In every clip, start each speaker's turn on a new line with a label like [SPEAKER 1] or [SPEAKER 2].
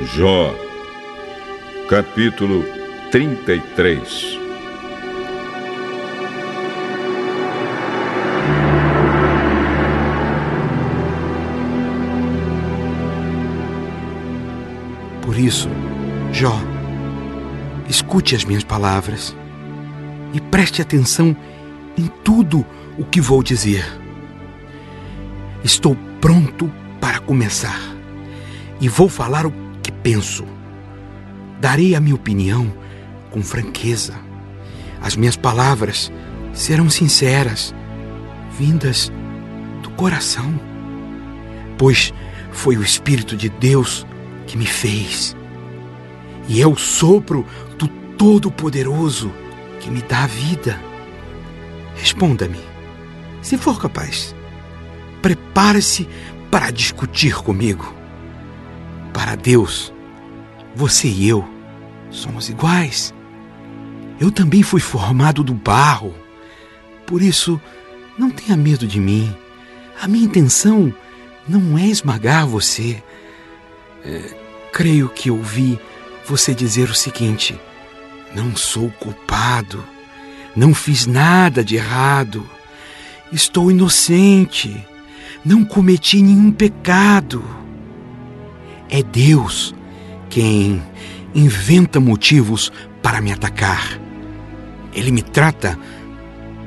[SPEAKER 1] Jó, capítulo 33
[SPEAKER 2] Por isso, Jó, escute as minhas palavras e preste atenção em tudo o que vou dizer. Estou pronto para começar e vou falar o penso. Darei a minha opinião com franqueza. As minhas palavras serão sinceras, vindas do coração, pois foi o Espírito de Deus que me fez. E é o sopro do Todo-Poderoso que me dá a vida. Responda-me, se for capaz. Prepare-se para discutir comigo. Para Deus, você e eu somos iguais. Eu também fui formado do barro. Por isso, não tenha medo de mim. A minha intenção não é esmagar você. É, creio que ouvi você dizer o seguinte: não sou culpado, não fiz nada de errado, estou inocente, não cometi nenhum pecado. É Deus quem inventa motivos para me atacar. Ele me trata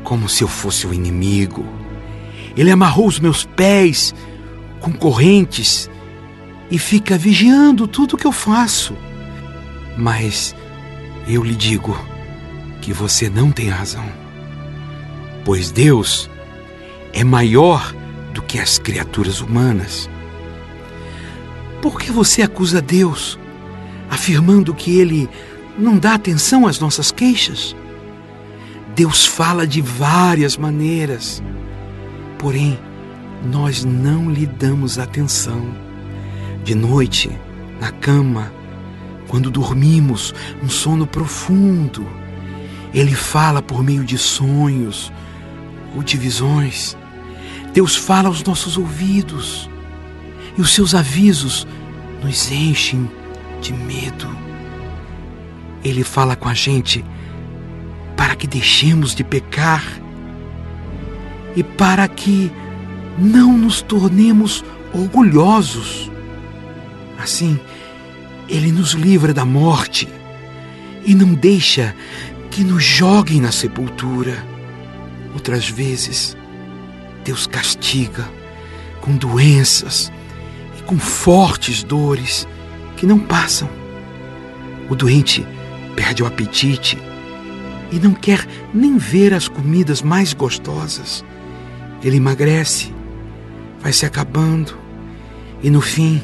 [SPEAKER 2] como se eu fosse o inimigo. Ele amarrou os meus pés com correntes e fica vigiando tudo o que eu faço. Mas eu lhe digo que você não tem razão, pois Deus é maior do que as criaturas humanas. Por que você acusa Deus, afirmando que Ele não dá atenção às nossas queixas? Deus fala de várias maneiras, porém nós não lhe damos atenção. De noite, na cama, quando dormimos um sono profundo, Ele fala por meio de sonhos ou de visões. Deus fala aos nossos ouvidos e os seus avisos nos enchem de medo. Ele fala com a gente para que deixemos de pecar e para que não nos tornemos orgulhosos. Assim, ele nos livra da morte e não deixa que nos joguem na sepultura. Outras vezes, Deus castiga com doenças e com fortes dores que não passam. O doente perde o apetite e não quer nem ver as comidas mais gostosas. Ele emagrece, vai se acabando e no fim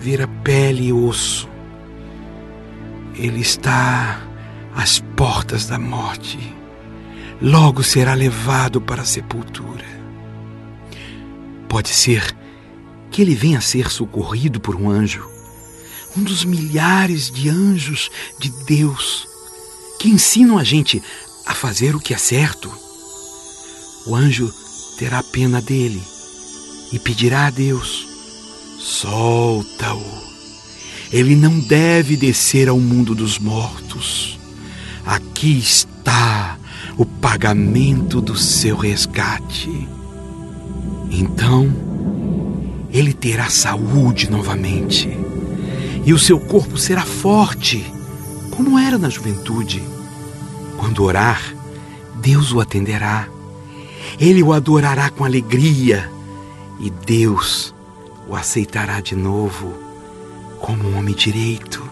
[SPEAKER 2] vira pele e osso. Ele está às portas da morte. Logo será levado para a sepultura. Pode ser que ele venha a ser socorrido por um anjo, um dos milhares de anjos de Deus que ensinam a gente a fazer o que é certo. O anjo terá pena dele e pedirá a Deus Solta-o. Ele não deve descer ao mundo dos mortos. Aqui está o pagamento do seu resgate. Então, ele terá saúde novamente. E o seu corpo será forte, como era na juventude. Quando orar, Deus o atenderá. Ele o adorará com alegria. E Deus o aceitará de novo como um homem direito.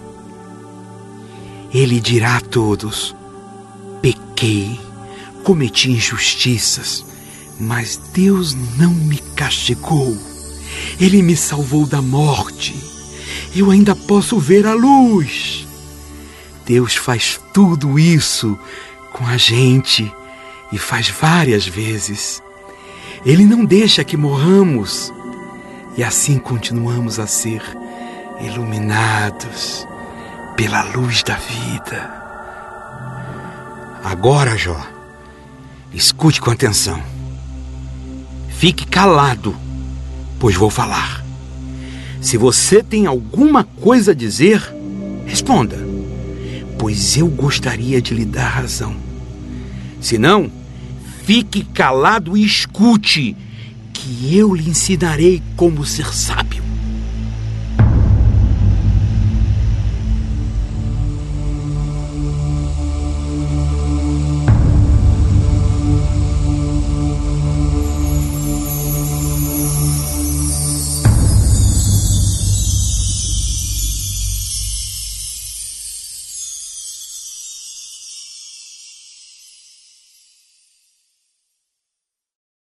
[SPEAKER 2] Ele dirá a todos: pequei, cometi injustiças, mas Deus não me castigou. Ele me salvou da morte. Eu ainda posso ver a luz. Deus faz tudo isso com a gente e faz várias vezes. Ele não deixa que morramos e assim continuamos a ser iluminados pela luz da vida. Agora, Jó, escute com atenção. Fique calado, pois vou falar. Se você tem alguma coisa a dizer, responda, pois eu gostaria de lhe dar razão. Se não, fique calado e escute, que eu lhe ensinarei como ser sábio.